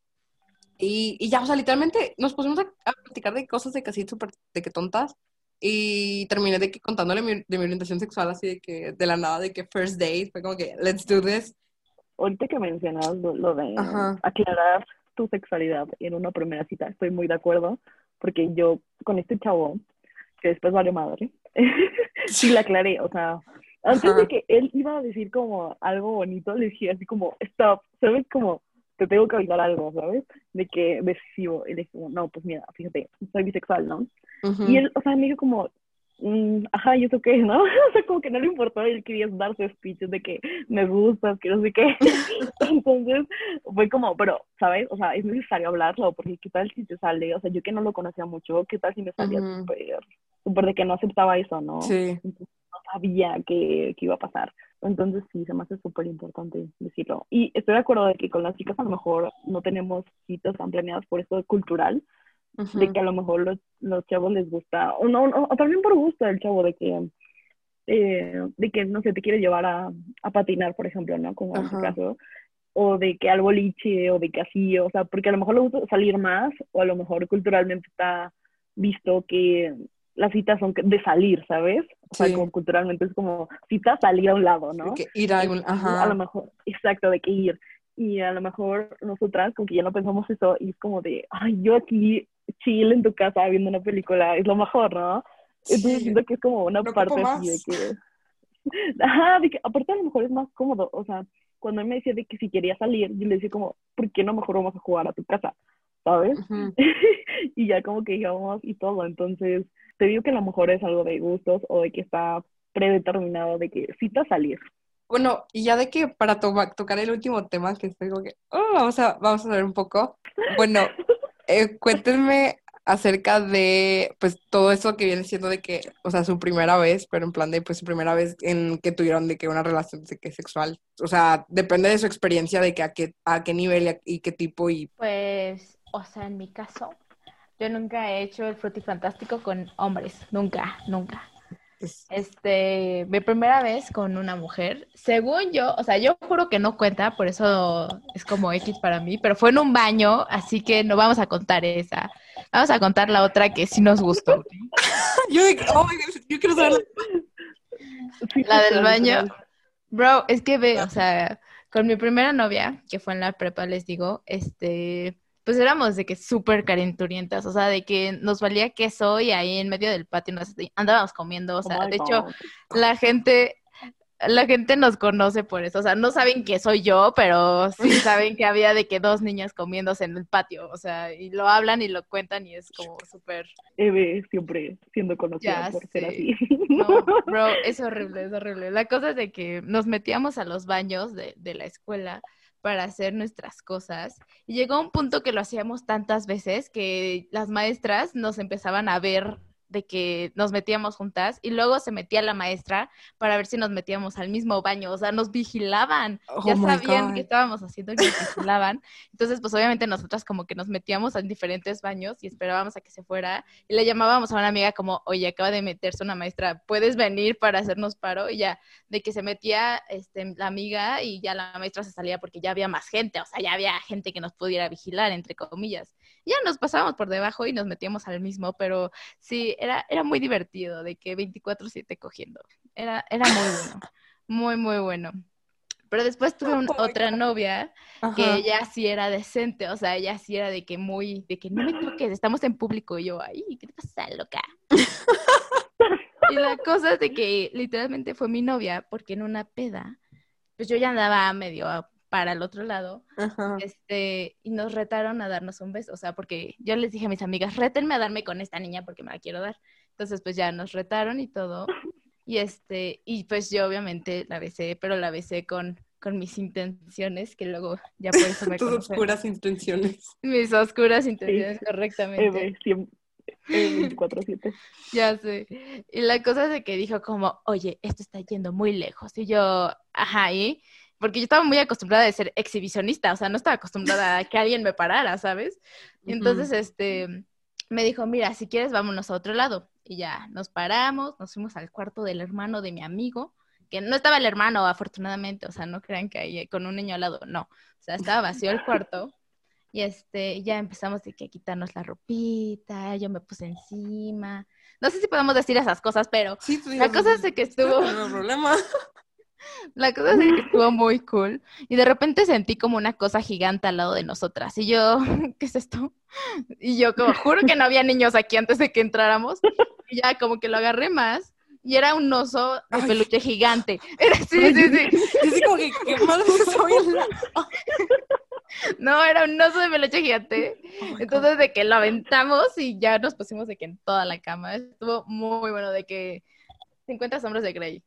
Y, y ya, o sea, literalmente nos pusimos a, a platicar de cosas de casi súper, de que tontas. Y terminé de que contándole mi- de mi orientación sexual, así de que de la nada, de que first date, fue como que, let's do this. Ahorita que mencionas lo, lo de Ajá. aclarar tu sexualidad en una primera cita, estoy muy de acuerdo, porque yo con este chavo, que después vale madre, sí la aclaré, o sea, antes Ajá. de que él iba a decir como algo bonito, le dije así como, stop, ¿sabes? Como, te tengo que avisar algo, ¿sabes? De que decisivo, y le dije como, no, pues mira, fíjate, soy bisexual, ¿no? Ujú. Y él, o sea, me dijo como, mm, ajá, ¿y eso qué, no? O sea, como que no le importó, él quería dar su speech de que me gustas, que no sé qué. Entonces, fue como, pero, ¿sabes? O sea, es necesario hablarlo, porque qué tal si te sale, o sea, yo que no lo conocía mucho, qué tal si me salía Ujú. súper, súper de que no aceptaba eso, ¿no? Sí. Entonces, no sabía qué, qué iba a pasar. Entonces, sí, se me hace súper importante decirlo. Y estoy de acuerdo de que con las chicas a lo mejor no tenemos citas tan planeadas por esto cultural, de que a lo mejor los, los chavos les gusta, o no, no, o también por gusto del chavo, de que, eh, de que, no sé, te quiere llevar a, a patinar, por ejemplo, ¿no? Como en Ajá. caso. o de que al boliche, o de que así, o sea, porque a lo mejor le gusta salir más, o a lo mejor culturalmente está visto que las citas son de salir, ¿sabes? O sea, como culturalmente es como cita salir a un lado, ¿no? que ir a algún, ajá. A lo mejor, exacto, de que ir. Y a lo mejor nosotras como que ya no pensamos eso y es como de, ay, yo aquí chill en tu casa viendo una película, es lo mejor, ¿no? Entonces siento que es como una parte así de que... Ajá, de que aparte a lo mejor es más cómodo, o sea, cuando él me decía de que si quería salir, yo le decía como, ¿por qué no mejor vamos a jugar a tu casa? ¿Sabes? y ya como que íbamos y todo, entonces te digo que a lo mejor es algo de gustos o de que está predeterminado de que cita salir. Bueno, y ya de que para tocar el último tema, que estoy como que, oh, vamos, a, vamos a ver un poco. Bueno, eh, cuéntenme acerca de, pues, todo eso que viene siendo de que, o sea, su primera vez, pero en plan de, pues, su primera vez en que tuvieron de que una relación de que sexual. O sea, depende de su experiencia, de que a qué, a qué nivel y qué tipo y... Pues, o sea, en mi caso, yo nunca he hecho el frutifantástico con hombres, nunca, nunca. Este, mi primera vez con una mujer, según yo, o sea, yo juro que no cuenta, por eso es como X para mí, pero fue en un baño, así que no vamos a contar esa. Vamos a contar la otra que sí nos gustó. yo, oh yo quiero saber. La del baño. Bro, es que ve, o sea, con mi primera novia, que fue en la prepa, les digo, este, pues éramos de que súper carenturientas, o sea, de que nos valía queso y ahí en medio del patio nos andábamos comiendo, o oh sea, de hecho, la gente, la gente nos conoce por eso, o sea, no saben que soy yo, pero sí saben que había de que dos niñas comiéndose en el patio, o sea, y lo hablan y lo cuentan y es como súper... Eve siempre siendo conocida por ser así. No, bro, es horrible, es horrible. La cosa es de que nos metíamos a los baños de, de la escuela para hacer nuestras cosas. Y llegó un punto que lo hacíamos tantas veces que las maestras nos empezaban a ver de que nos metíamos juntas y luego se metía la maestra para ver si nos metíamos al mismo baño, o sea, nos vigilaban, oh ya sabían qué estábamos haciendo y nos vigilaban. Entonces, pues obviamente nosotras como que nos metíamos en diferentes baños y esperábamos a que se fuera y le llamábamos a una amiga como, oye, acaba de meterse una maestra, ¿puedes venir para hacernos paro? Y ya, de que se metía este, la amiga y ya la maestra se salía porque ya había más gente, o sea, ya había gente que nos pudiera vigilar, entre comillas. Ya nos pasábamos por debajo y nos metíamos al mismo, pero sí, era, era muy divertido de que 24/7 cogiendo. Era, era muy bueno, muy, muy bueno. Pero después tuve otra novia que ella sí era decente, o sea, ella sí era de que muy, de que no me toques, estamos en público. Y yo, ay, ¿qué te pasa, loca? y la cosa es de que literalmente fue mi novia, porque en una peda, pues yo ya andaba medio para el otro lado, este, y nos retaron a darnos un beso, o sea, porque yo les dije a mis amigas, rétenme a darme con esta niña porque me la quiero dar. Entonces, pues ya nos retaron y todo, y este, y pues yo obviamente la besé, pero la besé con, con mis intenciones, que luego ya por eso me Tus oscuras intenciones. Mis oscuras intenciones, correctamente. 24-7. ya sé. Y la cosa es de que dijo como, oye, esto está yendo muy lejos. Y yo, ajá, y porque yo estaba muy acostumbrada a ser exhibicionista, o sea, no estaba acostumbrada a que alguien me parara, ¿sabes? Entonces, este, me dijo, mira, si quieres, vámonos a otro lado. Y ya, nos paramos, nos fuimos al cuarto del hermano de mi amigo, que no estaba el hermano, afortunadamente, o sea, no crean que ahí con un niño al lado, no. O sea, estaba vacío el cuarto. Y este, ya empezamos de que quitarnos la ropita, yo me puse encima. No sé si podemos decir esas cosas, pero la cosa es de que estuvo... No problema. La cosa es que estuvo muy cool. Y de repente sentí como una cosa gigante al lado de nosotras. Y yo, ¿qué es esto? Y yo como, juro que no había niños aquí antes de que entráramos. Y ya como que lo agarré más. Y era un oso de peluche gigante. sí, sí, sí. sí como que, ¿qué soy No, era un oso de peluche gigante. Oh Entonces, de que lo aventamos y ya nos pusimos de que en toda la cama. Estuvo muy bueno, de que 50 sombras de Grey.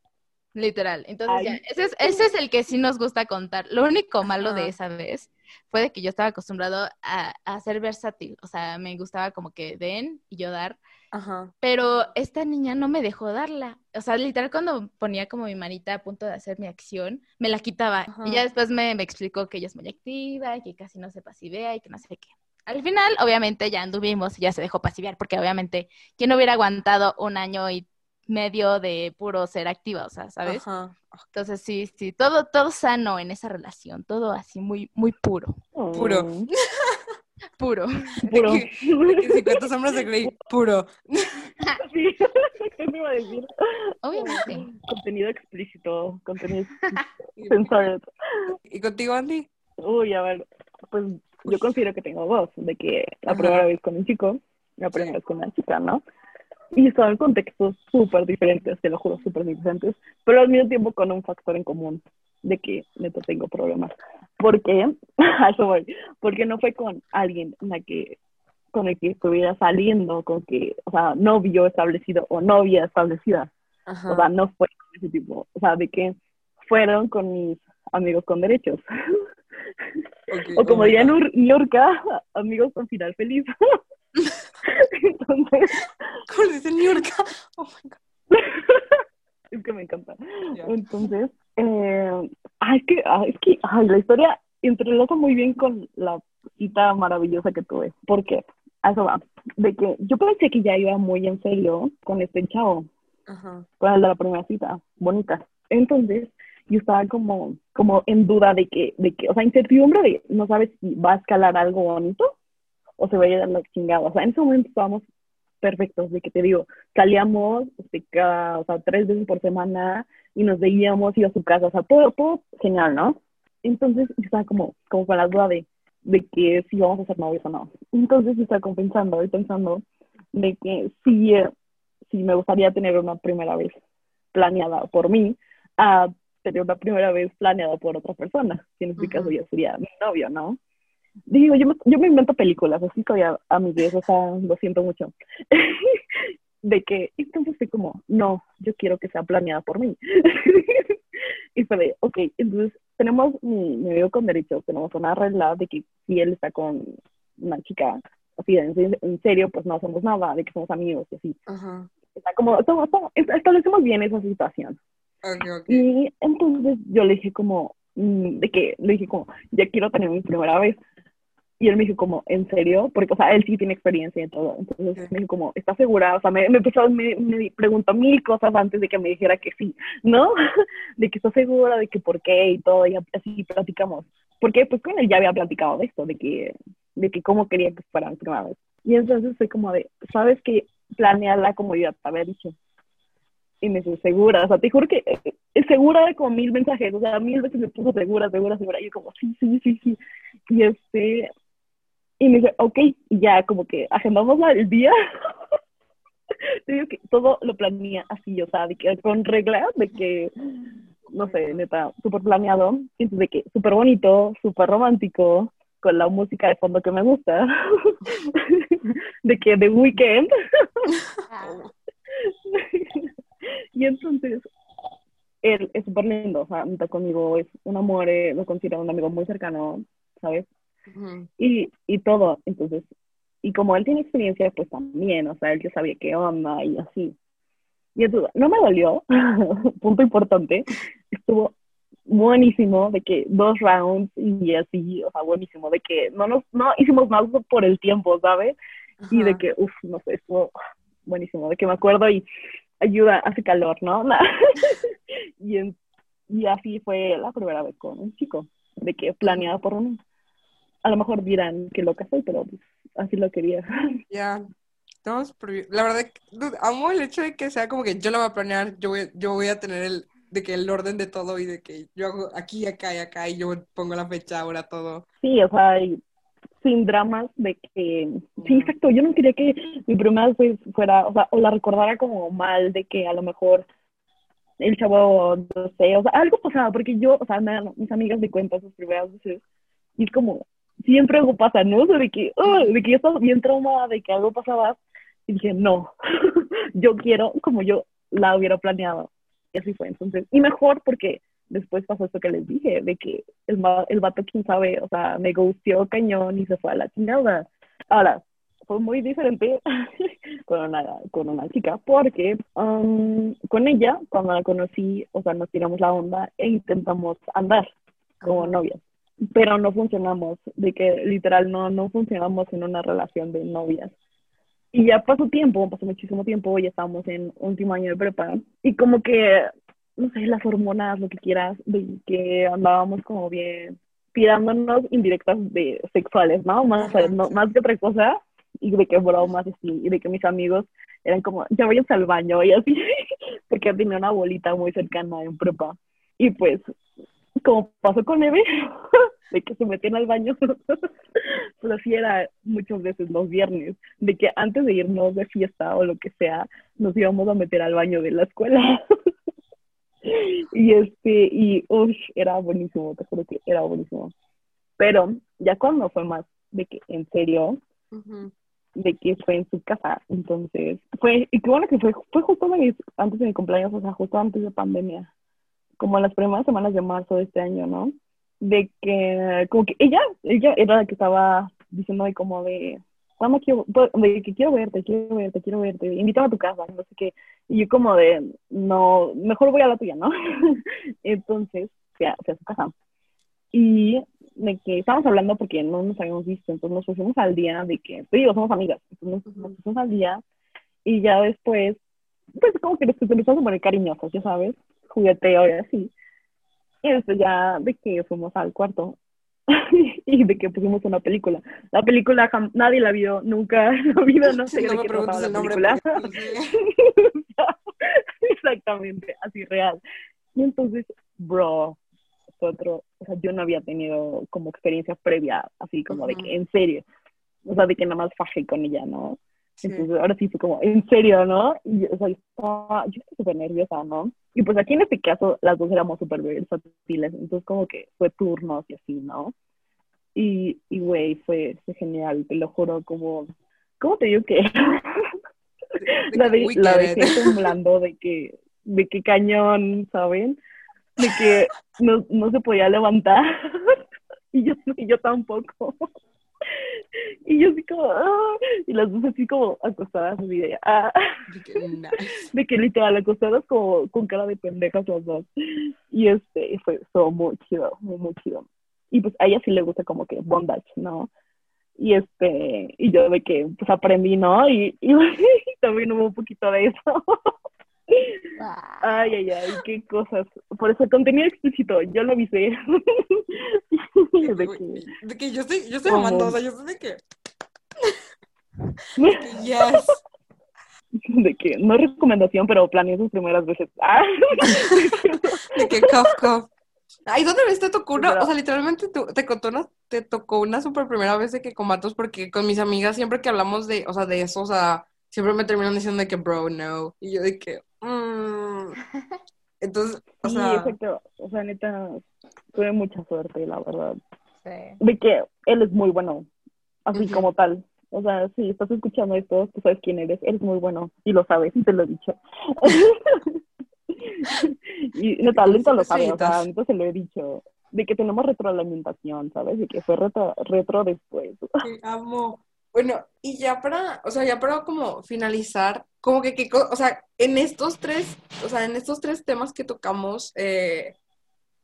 Literal. Entonces, ya, ese es, ese es el que sí nos gusta contar. Lo único malo de esa vez fue de que yo estaba acostumbrado a, a, ser versátil. O sea, me gustaba como que den y yo dar. Ajá. Pero esta niña no me dejó darla. O sea, literal, cuando ponía como mi manita a punto de hacer mi acción, me la quitaba. Y ya después me, me, explicó que ella es muy activa y que casi no se pasivea y que no sé qué. Al final, obviamente, ya anduvimos y ya se dejó pasivear, porque obviamente, ¿quién hubiera aguantado un año y medio de puro ser activa, o sea, ¿sabes? Ajá. Entonces sí, sí, todo, todo sano en esa relación, todo así muy, muy puro, Puro. Mm, puro. Puro. De que, de que 50 sombras de Grey, puro. Sí, ¿qué me iba a decir? Obviamente. Contenido explícito, contenido censored. ¿Y contigo, Andy? Uy, a ver, pues yo considero que tengo dos, de que la Ajá. primera vez con un chico, la primera vez con una chica, ¿no? Y son contextos súper diferentes, te lo juro, súper diferentes, pero al mismo tiempo con un factor en común, de que neta tengo problemas. ¿Por qué? A eso voy. Porque no fue con alguien en la que, con el que estuviera saliendo, con que, o sea, novio establecido o novia establecida. Ajá. O sea, no fue con ese tipo. O sea, de que fueron con mis amigos con derechos. Ok, O como oh diría Niurka, amigos con final feliz. Entonces, ¿Cómo le dice Niurka? Oh my God. es que me encanta. Ya. Entonces, eh, ay, es que, ay, es que ay, la historia entrelaza muy bien con la cita maravillosa que tuve. ¿Por qué? A eso va. De que yo pensé que ya iba muy en serio con este chavo. Ajá. con el de la primera cita, bonita. Entonces, yo estaba como, como en duda de que, de que, o sea, incertidumbre de no sabes si va a escalar algo bonito o se va a ir a la chingada. O sea, en ese momento estábamos perfectos, de que te digo, salíamos este, cada, o sea, tres veces por semana y nos veíamos, iba a su casa, o sea, todo, todo genial, ¿no? Entonces, yo estaba como, como con la duda de, de que si vamos a ser novios o no. Entonces, yo estaba como pensando y pensando de que si, eh, si me gustaría tener una primera vez planeada por mí a tener una primera vez planeada por otra persona, que en este caso ya sería mi novio, ¿no? Digo, yo me, yo me invento películas, así que a, a mis días, o sea, lo siento mucho. de que, entonces fue como, no, yo quiero que sea planeada por mí. y fue de, ok, entonces tenemos mi, mi amigo con derecho, tenemos una regla de que si él está con una chica, así, en, en serio, pues no hacemos nada, de que somos amigos y así. Ajá. Está como, todo- todo- establecemos bien esa situación. Y entonces yo le dije como, mm, de que, le dije como, ya quiero tener mi primera vez. Y él me dijo como, ¿en serio? Porque, o sea, él sí tiene experiencia en todo. Entonces Sí. me dijo como, ¿estás segura? O sea, me, me empezó, me, me preguntó mil cosas antes de que me dijera que sí, ¿no? de que está segura, de que por qué y todo, y así platicamos. Porque pues con él ya había platicado de esto, de que, de que cómo quería que fuera mi primera vez. Y entonces fue como de, ¿sabes qué? Planearla como yo te había dicho. Y me dice, segura, o sea, te juro que eh, eh, segura de como mil mensajes, o sea, mil veces me puso segura, segura, segura, y yo como, sí, sí, sí, sí. Y este, y me dice, ok, y ya como que agendamos el día. Te digo que todo lo planea así, o sea, de que con reglas, de que, no sé, neta, súper planeado, entonces de que súper bonito, súper romántico, con la música de fondo que me gusta, de que The Weeknd, y entonces, él es súper lindo, o sea, está conmigo, es un amor, eh, lo considero un amigo muy cercano, ¿sabes? Y, y todo, entonces, y como él tiene experiencia, pues también, o sea, él ya sabía qué onda y así. Y entonces, no me dolió, punto importante, estuvo buenísimo, de que dos rounds y así, o sea, buenísimo, de que no nos, no hicimos más por el tiempo, ¿sabes? Y de que, uff, no sé, estuvo buenísimo, de que me acuerdo y ayuda, hace calor, ¿no? y, en- y así fue la primera vez con un chico, de que planeado por uno. A lo mejor dirán que loca soy, pero pues, así lo quería. Ya, prohibi- La verdad, dude, amo el hecho de que sea como que yo lo voy a planear, yo voy, yo voy a tener el, de que el orden de todo y de que yo hago aquí, acá y acá y yo pongo la fecha, ahora todo. Sí, o sea, y sin dramas de que, sí, exacto, yo no quería que mi primera vez fuera, o sea, o la recordara como mal, de que a lo mejor el chavo, no sé, o sea, algo pasaba, porque yo, o sea, me mis amigas me cuentan sus primeras veces, y es como, siempre algo pasa, ¿no? O sea, de que, de que yo estaba bien traumada, de que algo pasaba, y dije, no, yo quiero como yo la hubiera planeado, y así fue, entonces, y mejor porque después pasó esto que les dije, de que el, el vato, quién sabe, o sea, me gustió cañón y se fue a la chingada. Ahora, fue muy diferente con una, con una chica, porque um, con ella, cuando la conocí, o sea, nos tiramos la onda e intentamos andar como novias, pero no funcionamos, de que literal no, no funcionamos en una relación de novias. Y ya pasó tiempo, pasó muchísimo tiempo, ya estábamos en último año de prepa. Y como que, no sé, las hormonas, lo que quieras, de que andábamos como bien tirándonos indirectas de sexuales, ¿no? Más, no, más que otra cosa, y de que bromas así, y de que mis amigos eran como, ya vayan al baño, y así, porque tenía una bolita muy cercana en prepa. Y pues, como pasó con Eve, de que se metían al baño, pues así era muchas veces los viernes, de que antes de irnos de fiesta o lo que sea, nos íbamos a meter al baño de la escuela. y este, y uff, era buenísimo, te juro que era buenísimo. Pero ya cuando fue más de que en serio, de que fue en su casa, entonces fue, y qué bueno que fue, fue justo antes de mi cumpleaños, o sea, justo antes de pandemia, como en las primeras semanas de marzo de este año, ¿no? De que, como que ella, ella era la que estaba diciendo de como de, cuando quiero, de que quiero verte, quiero verte, quiero verte, invítame a tu casa, no sé qué. Y yo como de, no, mejor voy a la tuya, ¿no? entonces, fui a, su casa. Y de que estábamos hablando porque no nos habíamos visto, entonces nos pusimos al día de que, te digo, somos amigas, entonces nos, pusimos al día y ya después, pues como que nos empezamos a poner cariñosos, ya sabes, jugueteo y así. Y después ya de que fuimos al cuarto y de que pusimos una película. La película nadie la vio nunca en la vida, no sé de qué trataba la película. Exactamente, así real. Y entonces, bro, otro, o sea, yo no había tenido como experiencia previa, así como de que en serio, o sea, de que nada más fajé con ella, ¿no? Entonces, ahora sí fue como, en serio, ¿no? Y o sea, yo estaba, yo súper nerviosa, ¿no? Y pues aquí en este caso, las dos éramos súper versátiles, entonces como que fue turnos y así, ¿no? Y, y güey, fue, fue genial, te lo juro, como, ¿cómo te digo que? la, de, la dejé temblando de que, de que cañón, ¿saben? De que no, no se podía levantar. y yo, y yo tampoco. Y yo así como, ah", y las dos así como acostadas así de, ah. de que literal acostadas como con cara de pendejas las dos. Y este, fue todo muy chido, muy, muy chido. Y pues a ella sí le gusta como que bondage, ¿no? Y este, y yo de que pues aprendí, ¿no? Y, y, también hubo un poquito de eso. Ay, ay, ay, qué cosas. Por eso, contenido explícito, yo lo avisé. de, que, de que yo estoy, yo estoy amando, o sea, yo sé de que. De que yes. De que no recomendación, pero planeé sus primeras veces. Ah. De que cough, cough. Ay, ¿dónde ves? Te tocó una, o sea, literalmente te, tocó una, te tocó una super primera vez de que comatos, porque con mis amigas siempre que hablamos de, o sea, de eso, o sea, siempre me terminan diciendo de que, bro, no. Y yo de que, mm". Entonces, o sea... Sí, exacto. O sea, neta, tuve mucha suerte, la verdad. Sí. De que él es muy bueno, así como tal. O sea, si estás escuchando esto, tú sabes quién eres. Eres muy bueno y lo sabes y te lo he dicho. y neta, lento lo sabe, o sea, se lo he dicho. De que tenemos retroalimentación, ¿sabes? De que fue retro, retro después. Sí, amo. Bueno, y ya para, o sea, ya para como finalizar, como que, que o sea, en estos tres, o sea, en estos tres temas que tocamos, eh,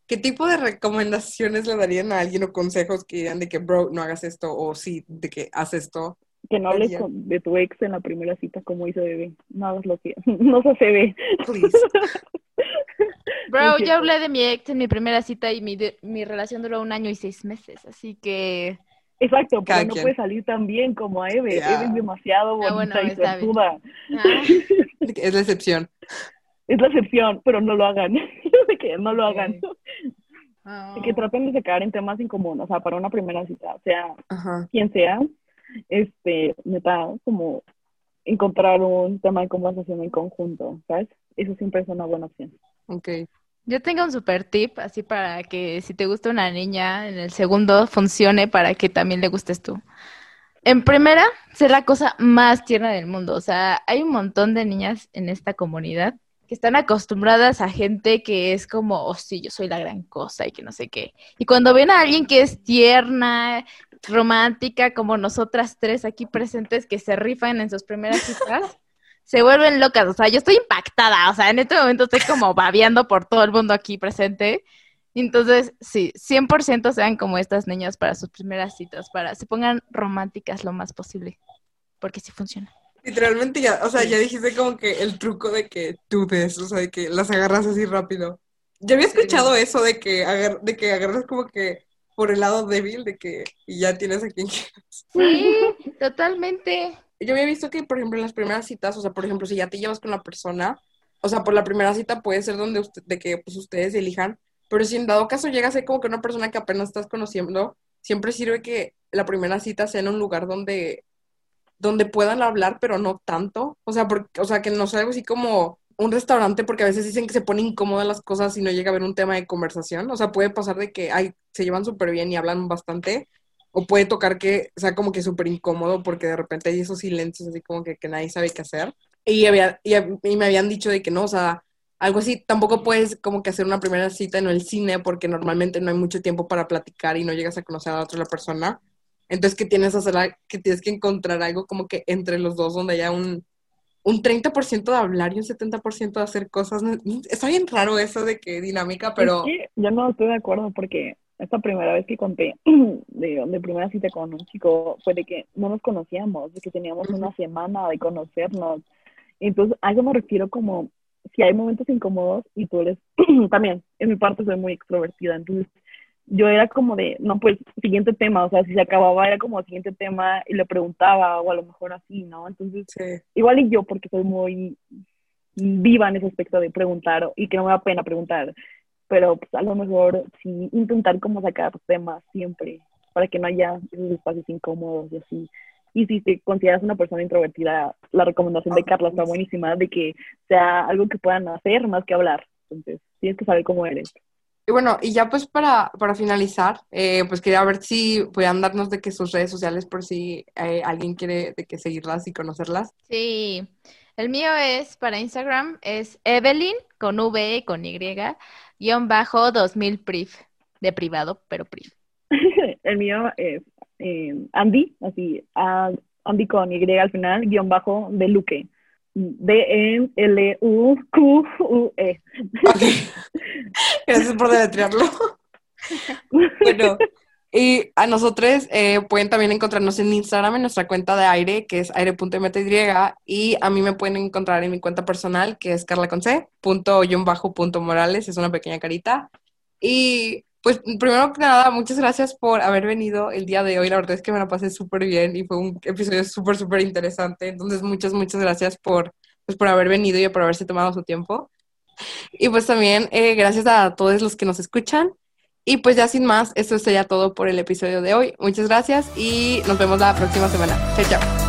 ¿qué tipo de recomendaciones le darían a alguien o consejos que dirían de que, bro, no hagas esto, o sí, de que haz esto? Que no hables de tu ex en la primera cita como hizo bebé. No hagas lo que no se ve. Please. Bro, yo hablé de mi ex en mi primera cita y mi, mi relación duró un año y seis meses, así que Exacto, pero no puede salir tan bien como a Eve. Eve es demasiado ah, bonita y suertuda. Ah. Es la excepción. Es la excepción, pero no lo hagan. de que no lo hagan. De que traten de sacar en temas en común, o sea, para una primera cita, o sea, quien sea, este, neta, como encontrar un tema de conversación en conjunto, ¿sabes? Eso siempre es una buena opción. Ok. Yo tengo un super tip, así para que si te gusta una niña, en el segundo funcione para que también le gustes tú. En primera, ser la cosa más tierna del mundo. O sea, hay un montón de niñas en esta comunidad que están acostumbradas a gente que es como, oh sí, yo soy la gran cosa y que no sé qué. Y cuando ven a alguien que es tierna, romántica, como nosotras tres aquí presentes que se rifan en sus primeras citas, se vuelven locas. O sea, yo estoy impactada. O sea, en este momento estoy como babeando por todo el mundo aquí presente. Entonces, sí, 100% sean como estas niñas para sus primeras citas, para se pongan románticas lo más posible, porque sí funciona. Literalmente ya, o sea, ya dijiste como que el truco de que tú ves, o sea, de que las agarras así rápido. Ya había escuchado eso de que, de que agarras como que por el lado débil de que y ya tienes a quien quieras. Sí, totalmente. Yo había visto que, por ejemplo, en las primeras citas, o sea, por ejemplo, si ya te llevas con la persona, o sea, por la primera cita puede ser donde usted, de que pues ustedes elijan, pero si en dado caso llega a ser como que una persona que apenas estás conociendo, siempre sirve que la primera cita sea en un lugar donde, donde puedan hablar, pero no tanto. O sea, porque, o sea, que no sea algo así como un restaurante, porque a veces dicen que se pone incómodas las cosas y no llega a haber un tema de conversación. O sea, puede pasar de que ay, se llevan súper bien y hablan bastante, o puede tocar que sea como que súper incómodo porque de repente hay esos silencios así como que, que nadie sabe qué hacer. Y, había, y, me habían dicho de que no, o sea, algo así, tampoco puedes como que hacer una primera cita en el cine porque normalmente no hay mucho tiempo para platicar y no llegas a conocer a la otra persona. Entonces, que tienes, hacer, que tienes que encontrar algo como que entre los dos donde haya un, un 30% de hablar y un 70% de hacer cosas. Está bien raro eso de que dinámica, pero... yo no estoy de acuerdo porque esta primera vez que conté de, de, primera cita con un chico fue de que no nos conocíamos, de que teníamos una semana de conocernos. Entonces, a eso me refiero como si hay momentos incómodos y tú eres, también, en mi parte soy muy extrovertida, entonces yo era como de, no, pues, siguiente tema, o sea, si se acababa era como siguiente tema y le preguntaba o a lo mejor así, ¿no? Entonces, igual y yo porque soy muy viva en ese aspecto de preguntar y que no me da pena preguntar, pero pues a lo mejor sí intentar como sacar temas siempre para que no haya esos espacios incómodos y así. Y si te consideras una persona introvertida, la recomendación de Carla está buenísima, de que sea algo que puedan hacer más que hablar. Entonces, tienes que saber cómo eres. Y bueno, y ya pues para, para finalizar, eh, pues quería ver si puedan darnos de que sus redes sociales por si eh, alguien quiere de que seguirlas y conocerlas. Sí, el mío es para Instagram, es Evelyn con V y con Y, guion bajo 2000 prif, de privado, pero prif. el mío es eh, Andy, así, Andy con Y al final, guion bajo de Luque. D-N-L-U-Q-U-E. Gracias por deletrearlo. bueno, y a nosotros eh, pueden también encontrarnos en Instagram en nuestra cuenta de aire, que es aire.mty, y a mí me pueden encontrar en mi cuenta personal, que es carla con C, punto, bajo, punto morales, es una pequeña carita. Y pues primero que nada, muchas gracias por haber venido el día de hoy. La verdad es que me la pasé súper bien y fue un episodio súper, súper interesante. Entonces, muchas, muchas gracias por, pues, por haber venido y por haberse tomado su tiempo. Y pues también eh, gracias a todos los que nos escuchan. Y pues ya sin más, esto sería todo por el episodio de hoy. Muchas gracias y nos vemos la próxima semana. Chao, chao.